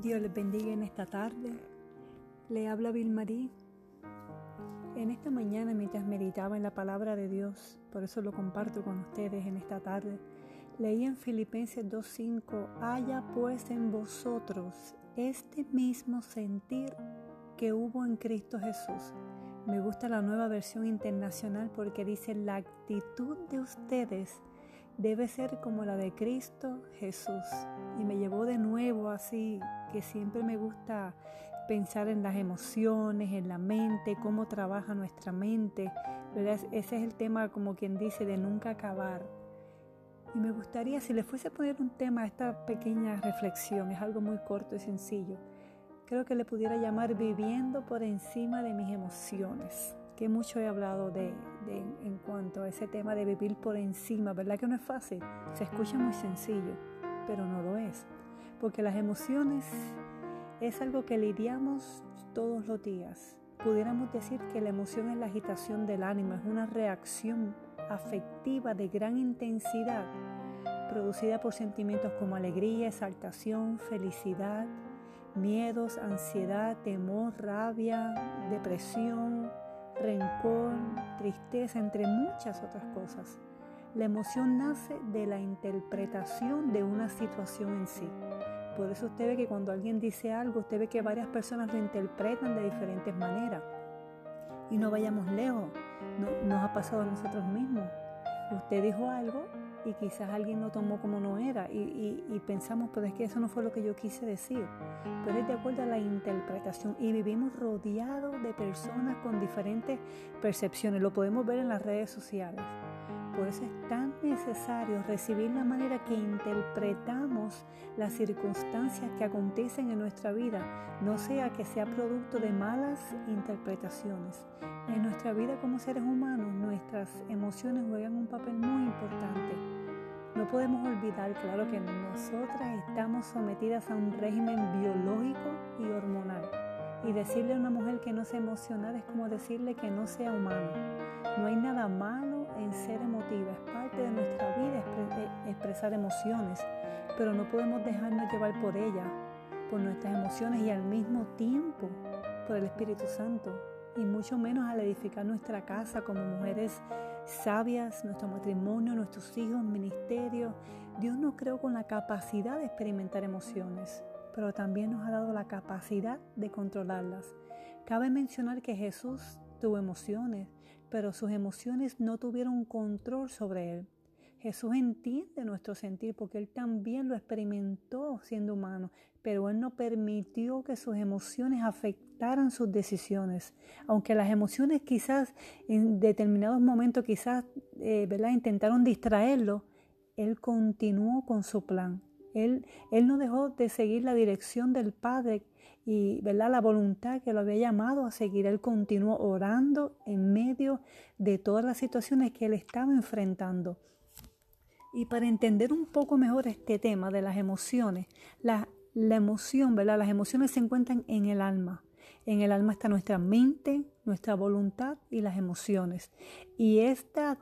Dios les bendiga en esta tarde. Le habla Vilmarí. En esta mañana, mientras meditaba en la palabra de Dios, por eso lo comparto con ustedes en esta tarde, leí en Filipenses 2.5, haya pues en vosotros este mismo sentir que hubo en Cristo Jesús. Me gusta la nueva versión internacional porque dice, la actitud de ustedes debe ser como la de Cristo Jesús. Y me llevó de nuevo así, que siempre me gusta pensar en las emociones, en la mente, cómo trabaja nuestra mente. Ese es el tema, como quien dice, de nunca acabar. Y me gustaría, si le fuese a poner un tema a esta pequeña reflexión, es algo muy corto y sencillo, creo que le pudiera llamar viviendo por encima de mis emociones que mucho he hablado de, en cuanto a ese tema de vivir por encima, ¿verdad que no es fácil? Se escucha muy sencillo, pero no lo es, porque las emociones es algo que lidiamos todos los días. Pudiéramos decir que la emoción es la agitación del ánimo, es una reacción afectiva de gran intensidad, producida por sentimientos como alegría, exaltación, felicidad, miedos, ansiedad, temor, rabia, depresión, rencor, tristeza, entre muchas otras cosas. La emoción nace de la interpretación de una situación en sí. Por eso usted ve que cuando alguien dice algo, usted ve que varias personas lo interpretan de diferentes maneras. Y no vayamos lejos, nos ha pasado a nosotros mismos. Usted dijo algo y quizás alguien lo tomó como no era y, pensamos, pero es que eso no fue lo que yo quise decir. Pero es de acuerdo a la interpretación y vivimos rodeados de personas con diferentes percepciones. Lo podemos ver en las redes sociales. Por eso es tan necesario recibir la manera que interpretamos las circunstancias que acontecen en nuestra vida, no sea que sea producto de malas interpretaciones. En nuestra vida como seres humanos, nuestras emociones juegan un papel muy importante. No podemos olvidar, claro, que nosotras estamos sometidas a un régimen biológico y hormonal. Y decirle a una mujer que no sea emocional es como decirle que no sea humano. No hay nada malo en ser emotiva, es parte de nuestra vida eh, expresar emociones, pero no podemos dejarnos llevar por ella, por nuestras emociones y al mismo tiempo por el Espíritu Santo, y mucho menos al edificar nuestra casa como mujeres sabias, nuestro matrimonio, nuestros hijos, ministerio. Dios nos creó con la capacidad de experimentar emociones, pero también nos ha dado la capacidad de controlarlas. Cabe mencionar que Jesús tuvo emociones, pero sus emociones no tuvieron control sobre él. Jesús entiende nuestro sentir porque Él también lo experimentó siendo humano, pero Él no permitió que sus emociones afectaran sus decisiones. Aunque las emociones quizás en determinados momentos quizás eh, ¿verdad? intentaron distraerlo, Él continuó con su plan. Él, él no dejó de seguir la dirección del Padre y ¿verdad? la voluntad que lo había llamado a seguir. Él continuó orando en medio de todas las situaciones que él estaba enfrentando. Y para entender un poco mejor este tema de las emociones, la, la emoción, ¿verdad? Las emociones se encuentran en el alma. En el alma está nuestra mente, nuestra voluntad y las emociones. Y estas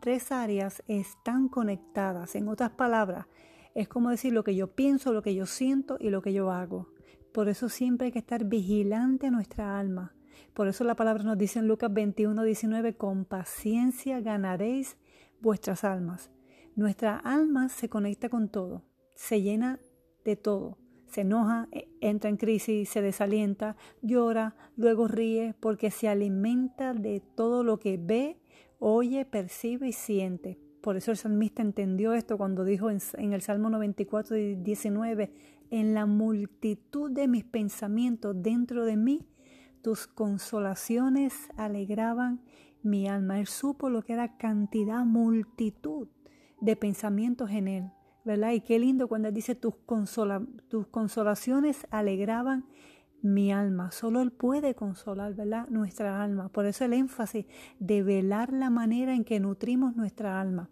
tres áreas están conectadas. En otras palabras, es como decir lo que yo pienso, lo que yo siento y lo que yo hago. Por eso siempre hay que estar vigilante a nuestra alma. Por eso la palabra nos dice en Lucas 21, 19, con paciencia ganaréis vuestras almas. Nuestra alma se conecta con todo, se llena de todo. Se enoja, e, entra en crisis, se desalienta, llora, luego ríe porque se alimenta de todo lo que ve, oye, percibe y siente. Por eso el salmista entendió esto cuando dijo en, el Salmo 94, 19, en la multitud de mis pensamientos dentro de mí, tus consolaciones alegraban mi alma. Él supo lo que era cantidad, multitud de pensamientos en él, ¿verdad? Y qué lindo cuando él dice, tus, tus consolaciones alegraban mi alma. Solo Él puede consolar, ¿verdad? Nuestra alma. Por eso el énfasis de velar la manera en que nutrimos nuestra alma.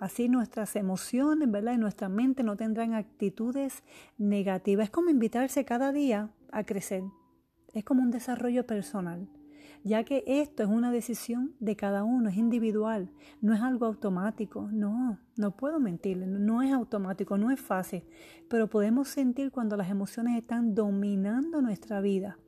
Así nuestras emociones, ¿verdad? Y nuestra mente no tendrán actitudes negativas. Es como invitarse cada día a crecer. Es como un desarrollo personal. Ya que esto es una decisión de cada uno, es individual, no es algo automático, no, no puedo mentirle, no es automático, no es fácil, pero podemos sentir cuando las emociones están dominando nuestra vida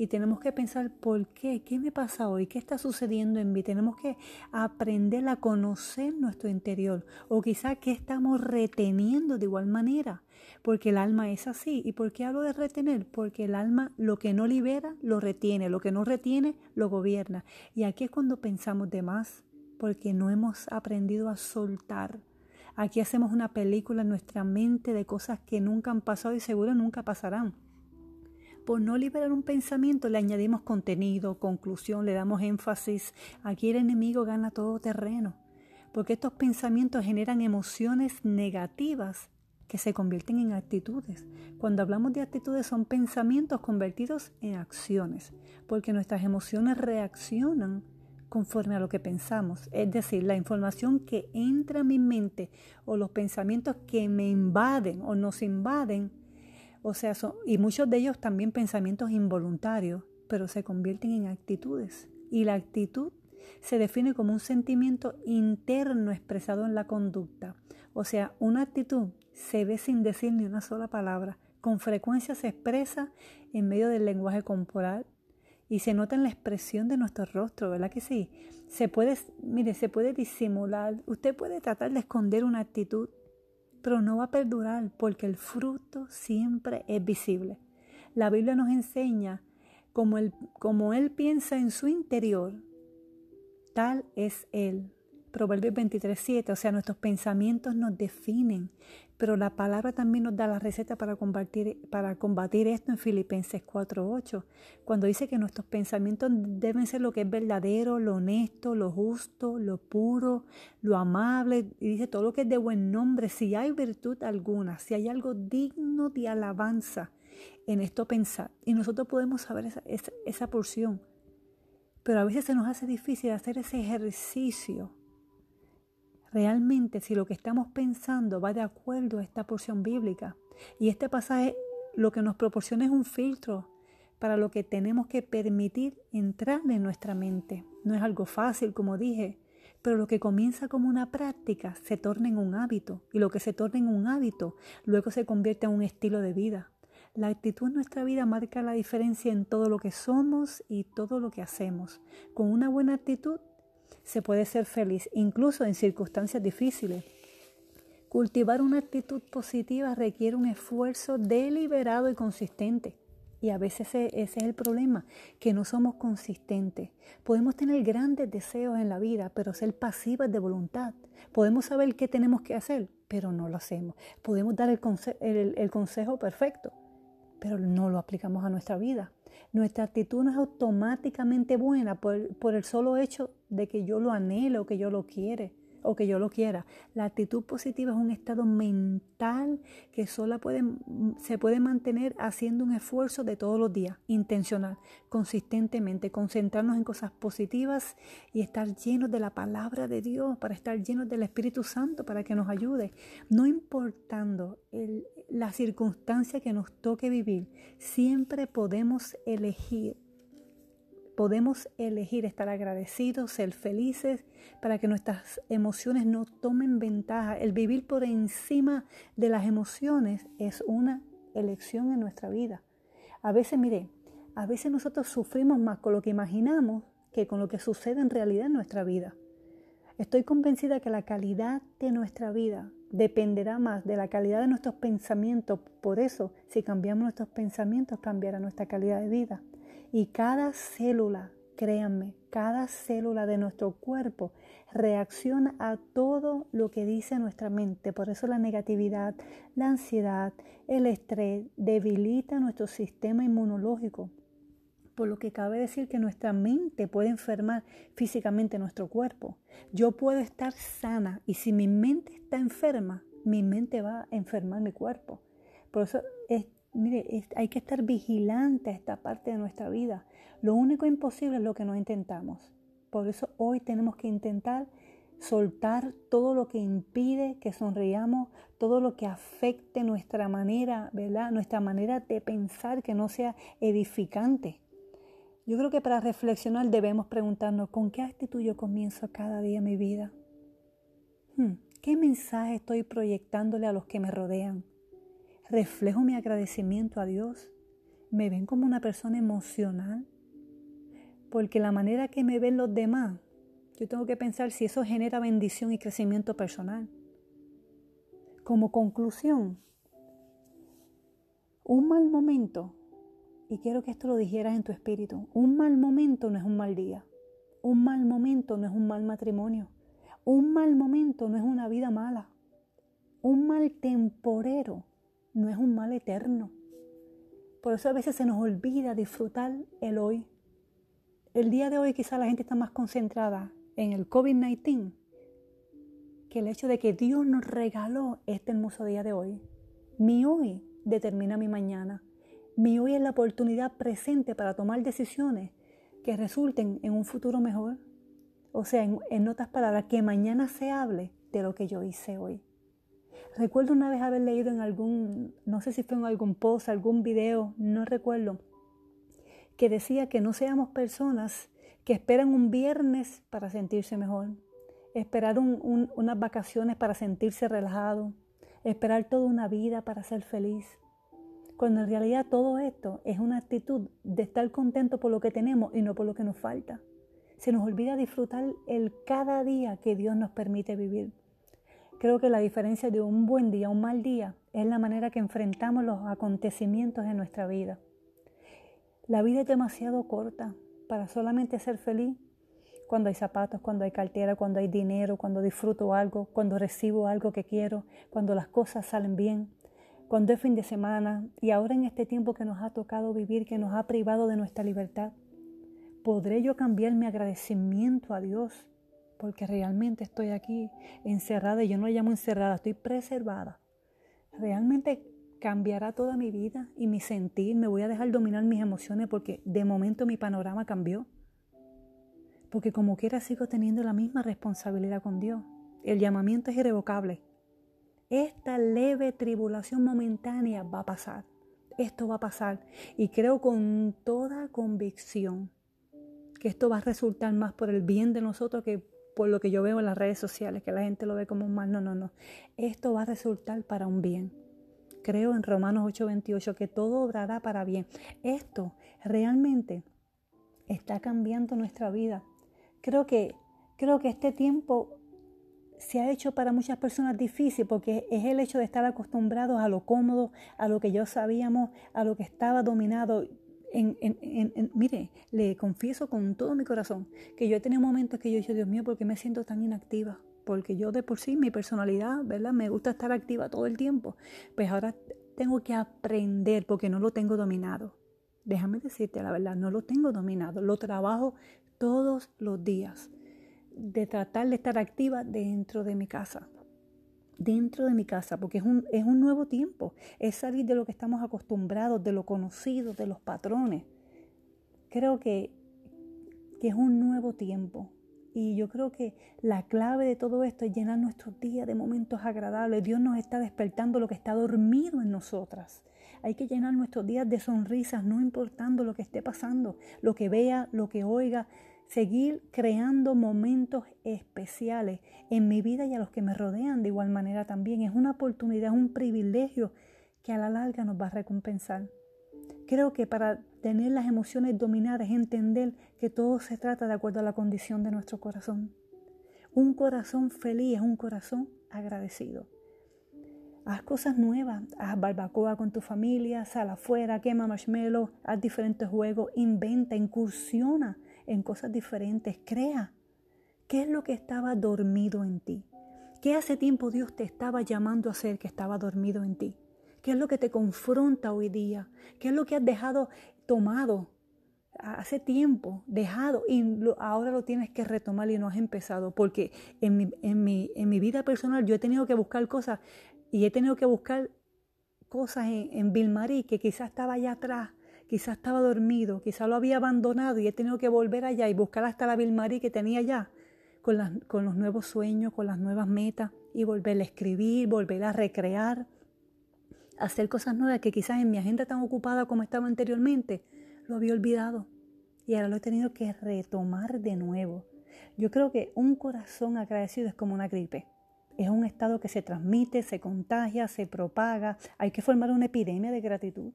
y tenemos que pensar por qué, qué me pasa hoy, qué está sucediendo en mí. Tenemos que aprender a conocer nuestro interior o quizá qué estamos reteniendo de igual manera, porque el alma es así. ¿Y por qué hablo de retener? Porque el alma lo que no libera lo retiene, lo que no retiene lo gobierna. Y aquí es cuando pensamos de más, porque no hemos aprendido a soltar. Aquí hacemos una película en nuestra mente de cosas que nunca han pasado y seguro nunca pasarán. Por no liberar un pensamiento le añadimos contenido, conclusión, le damos énfasis. Aquí el enemigo gana todo terreno, porque estos pensamientos generan emociones negativas que se convierten en actitudes. Cuando hablamos de actitudes son pensamientos convertidos en acciones, porque nuestras emociones reaccionan conforme a lo que pensamos. Es decir, la información que entra a mi mente o los pensamientos que me invaden o nos invaden o sea, y muchos de ellos también pensamientos involuntarios, pero se convierten en actitudes. Y la actitud se define como un sentimiento interno expresado en la conducta. O sea, una actitud se ve sin decir ni una sola palabra. Con frecuencia se expresa en medio del lenguaje corporal y se nota en la expresión de nuestro rostro, ¿verdad que sí? Se puede, mire, se puede disimular. Usted puede tratar de esconder una actitud, pero no va a perdurar porque el fruto siempre es visible. La Biblia nos enseña como él, como él piensa en su interior, tal es Él. Proverbios 23, 7, o sea, nuestros pensamientos nos definen, pero la palabra también nos da la receta para combatir, para combatir esto en Filipenses 4.8, cuando dice que nuestros pensamientos deben ser lo que es verdadero, lo honesto, lo justo, lo puro, lo amable, y dice todo lo que es de buen nombre, si hay virtud alguna, si hay algo digno de alabanza en esto pensar. Y nosotros podemos saber esa, esa, esa porción, pero a veces se nos hace difícil hacer ese ejercicio realmente si lo que estamos pensando va de acuerdo a esta porción bíblica. Y este pasaje lo que nos proporciona es un filtro para lo que tenemos que permitir entrar en nuestra mente. No es algo fácil, como dije, pero lo que comienza como una práctica se torna en un hábito y lo que se torna en un hábito luego se convierte en un estilo de vida. La actitud en nuestra vida marca la diferencia en todo lo que somos y todo lo que hacemos. Con una buena actitud se puede ser feliz, incluso en circunstancias difíciles. Cultivar una actitud positiva requiere un esfuerzo deliberado y consistente. Y a veces ese, es el problema, que no somos consistentes. Podemos tener grandes deseos en la vida, pero ser pasivas de voluntad. Podemos saber qué tenemos que hacer, pero no lo hacemos. Podemos dar el, el consejo perfecto, pero no lo aplicamos a nuestra vida. Nuestra actitud no es automáticamente buena por, el solo hecho de que yo lo anhelo, que yo lo quiere o que yo lo quiera. La actitud positiva es un estado mental que solo puede, se puede mantener haciendo un esfuerzo de todos los días, intencional, consistentemente, concentrarnos en cosas positivas y estar llenos de la palabra de Dios, para estar llenos del Espíritu Santo, para que nos ayude, no importando la circunstancia que nos toque vivir, siempre podemos elegir podemos elegir estar agradecidos, ser felices, para que nuestras emociones no tomen ventaja. El vivir por encima de las emociones es una elección en nuestra vida. A veces, mire, a veces nosotros sufrimos más con lo que imaginamos que con lo que sucede en realidad en nuestra vida. Estoy convencida que la calidad de nuestra vida dependerá más de la calidad de nuestros pensamientos. Por eso, si cambiamos nuestros pensamientos, cambiará nuestra calidad de vida. Y cada célula, créanme, cada célula de nuestro cuerpo reacciona a todo lo que dice nuestra mente. Por eso la negatividad, la ansiedad, el estrés debilita nuestro sistema inmunológico. Por lo que cabe decir que nuestra mente puede enfermar físicamente nuestro cuerpo. Yo puedo estar sana y si mi mente está enferma, mi mente va a enfermar mi cuerpo. Por eso es Mire, hay que estar vigilante a esta parte de nuestra vida. Lo único imposible es lo que no intentamos. Por eso hoy tenemos que intentar soltar todo lo que impide que sonriamos, todo lo que afecte nuestra manera, ¿verdad? Nuestra manera de pensar que no sea edificante. Yo creo que para reflexionar debemos preguntarnos con qué actitud yo comienzo cada día mi vida. Hmm, ¿Qué mensaje estoy proyectándole a los que me rodean? ¿Reflejo mi agradecimiento a Dios? ¿Me ven como una persona emocional? Porque la manera que me ven los demás, yo tengo que pensar si eso genera bendición y crecimiento personal. Como conclusión, un mal momento, y quiero que esto lo dijeras en tu espíritu, un mal momento no es un mal día, un mal momento no es un mal matrimonio, un mal momento no es una vida mala, un mal temporero no es un mal eterno. Por eso a veces se nos olvida disfrutar el hoy. El día de hoy quizá la gente está más concentrada en el COVID-19 que el hecho de que Dios nos regaló este hermoso día de hoy. Mi hoy determina mi mañana. Mi hoy es la oportunidad presente para tomar decisiones que resulten en un futuro mejor. O sea, en, otras palabras, que mañana se hable de lo que yo hice hoy. Recuerdo una vez haber leído en algún, no sé si fue en algún post, algún video, no recuerdo, que decía que no seamos personas que esperan un viernes para sentirse mejor, esperar unas vacaciones para sentirse relajado, esperar toda una vida para ser feliz. Cuando en realidad todo esto es una actitud de estar contento por lo que tenemos y no por lo que nos falta. Se nos olvida disfrutar el cada día que Dios nos permite vivir. Creo que la diferencia de un buen día a un mal día es la manera que enfrentamos los acontecimientos en nuestra vida. La vida es demasiado corta para solamente ser feliz cuando hay zapatos, cuando hay cartera, cuando hay dinero, cuando disfruto algo, cuando recibo algo que quiero, cuando las cosas salen bien, cuando es fin de semana y ahora en este tiempo que nos ha tocado vivir, que nos ha privado de nuestra libertad. ¿Podré yo cambiar mi agradecimiento a Dios? Porque realmente estoy aquí encerrada y yo no la llamo encerrada, estoy preservada. Realmente cambiará toda mi vida y mi sentir, me voy a dejar dominar mis emociones porque de momento mi panorama cambió porque como quiera sigo teniendo la misma responsabilidad con Dios. El llamamiento es irrevocable. Esta leve tribulación momentánea va a pasar. Esto va a pasar. Y creo con toda convicción que esto va a resultar más por el bien de nosotros que por lo que yo veo en las redes sociales, que la gente lo ve como un mal. No, no, no. Esto va a resultar para un bien. Creo en Romanos 8:28 que todo obrará para bien. Esto realmente está cambiando nuestra vida. Creo que, creo que este tiempo se ha hecho para muchas personas difícil porque es el hecho de estar acostumbrados a lo cómodo, a lo que yo sabíamos, a lo que estaba dominado. En, mire, le confieso con todo mi corazón que yo he tenido momentos que yo he dicho, Dios mío, ¿por qué me siento tan inactiva? Porque yo de por sí, mi personalidad, ¿verdad? Me gusta estar activa todo el tiempo. Pues ahora tengo que aprender porque no lo tengo dominado. Déjame decirte la verdad, no lo tengo dominado. Lo trabajo todos los días, de tratar de estar activa dentro de mi casa. Dentro de mi casa, porque es un, es un nuevo tiempo, es salir de lo que estamos acostumbrados, de lo conocido, de los patrones. Creo que, que es un nuevo tiempo, y yo creo que la clave de todo esto es llenar nuestros días de momentos agradables. Dios nos está despertando lo que está dormido en nosotras. Hay que llenar nuestros días de sonrisas, no importando lo que esté pasando, lo que vea, lo que oiga seguir creando momentos especiales en mi vida y a los que me rodean de igual manera también. Es una oportunidad, un privilegio que a la larga nos va a recompensar. Creo que para tener las emociones dominadas es entender que todo se trata de acuerdo a la condición de nuestro corazón. Un corazón feliz es un corazón agradecido. Haz cosas nuevas, haz barbacoa con tu familia, sal afuera, quema marshmallow, haz diferentes juegos, inventa, incursiona en cosas diferentes. Crea. ¿Qué es lo que estaba dormido en ti? ¿Qué hace tiempo Dios te estaba llamando a hacer que estaba dormido en ti? ¿Qué es lo que te confronta hoy día? ¿Qué es lo que has dejado tomado hace tiempo, dejado y ahora lo tienes que retomar y no has empezado? Porque en mi, en, mi, en mi vida personal yo he tenido que buscar cosas y he tenido que buscar cosas en, en Vilmarí que quizás estaba allá atrás quizás estaba dormido, quizás lo había abandonado y he tenido que volver allá y buscar hasta la Vilmarí que tenía allá, con, con los nuevos sueños, con las nuevas metas, y volver a escribir, volver a recrear, hacer cosas nuevas que quizás en mi agenda tan ocupada como estaba anteriormente, lo había olvidado. y ahora lo he tenido que retomar de nuevo. Yo creo que un corazón agradecido es como una gripe. Es un estado que se transmite, se contagia, se propaga. Hay que formar una epidemia de gratitud.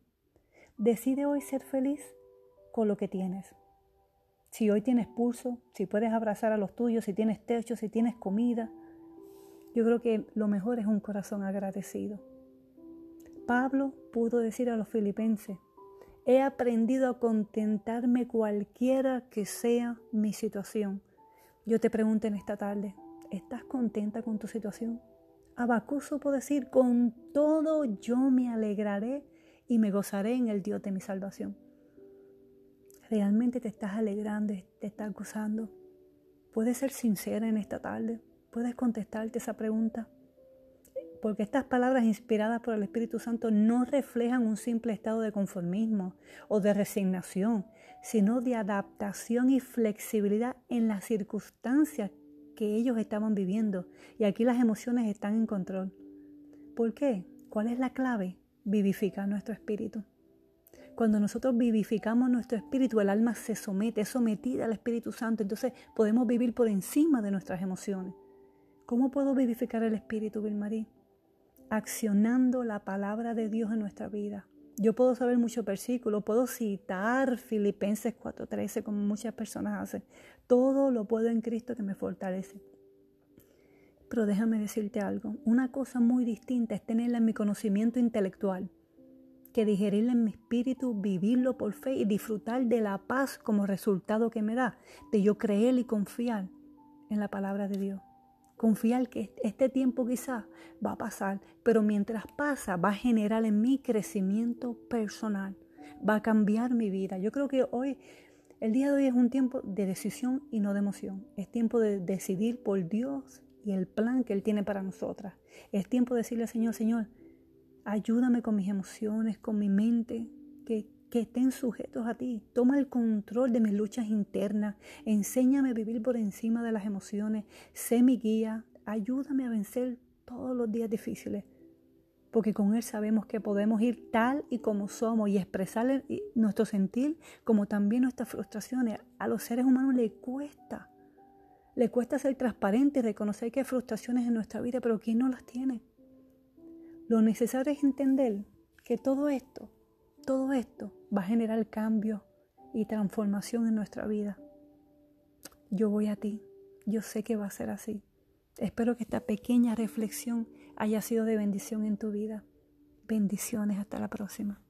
Decide hoy ser feliz con lo que tienes. Si hoy tienes pulso, si puedes abrazar a los tuyos, si tienes techo, si tienes comida, yo creo que lo mejor es un corazón agradecido. Pablo pudo decir a los filipenses, he aprendido a contentarme cualquiera que sea mi situación. Yo te pregunto en esta tarde, ¿estás contenta con tu situación? Abacú supo decir, con todo yo me alegraré y me gozaré en el Dios de mi salvación. ¿Realmente te estás alegrando te estás gozando? ¿Puedes ser sincera en esta tarde? ¿Puedes contestarte esa pregunta? Porque estas palabras inspiradas por el Espíritu Santo no reflejan un simple estado de conformismo o de resignación, sino de adaptación y flexibilidad en las circunstancias que ellos estaban viviendo. Y aquí las emociones están en control. ¿Por qué? ¿Cuál es la clave? Vivificar nuestro espíritu. Cuando nosotros vivificamos nuestro espíritu, el alma se somete, es sometida al Espíritu Santo, entonces podemos vivir por encima de nuestras emociones. ¿Cómo puedo vivificar el espíritu, Vilmarí? Accionando la palabra de Dios en nuestra vida. Yo puedo saber muchos versículos, puedo citar Filipenses 4:13 como muchas personas hacen. Todo lo puedo en Cristo que me fortalece. Pero déjame decirte algo, una cosa muy distinta es tenerla en mi conocimiento intelectual que digerirla en mi espíritu, vivirlo por fe y disfrutar de la paz como resultado que me da, de yo creer y confiar en la palabra de Dios. Confiar que este tiempo quizás va a pasar, pero mientras pasa va a generar en mí crecimiento personal, va a cambiar mi vida. Yo creo que hoy, el día de hoy es un tiempo de decisión y no de emoción. Es tiempo de decidir por Dios y el plan que Él tiene para nosotras. Es tiempo de decirle al Señor, Señor, Ayúdame con mis emociones, con mi mente, que, que estén sujetos a ti. Toma el control de mis luchas internas. Enséñame a vivir por encima de las emociones. Sé mi guía. Ayúdame a vencer todos los días difíciles. Porque con Él sabemos que podemos ir tal y como somos y expresar nuestro sentir como también nuestras frustraciones. A los seres humanos le cuesta. Le cuesta ser transparente y reconocer que hay frustraciones en nuestra vida, pero ¿quién no las tiene? Lo necesario es entender que todo esto, todo esto va a generar cambio y transformación en nuestra vida. Yo voy a ti, yo sé que va a ser así. Espero que esta pequeña reflexión haya sido de bendición en tu vida. Bendiciones, hasta la próxima.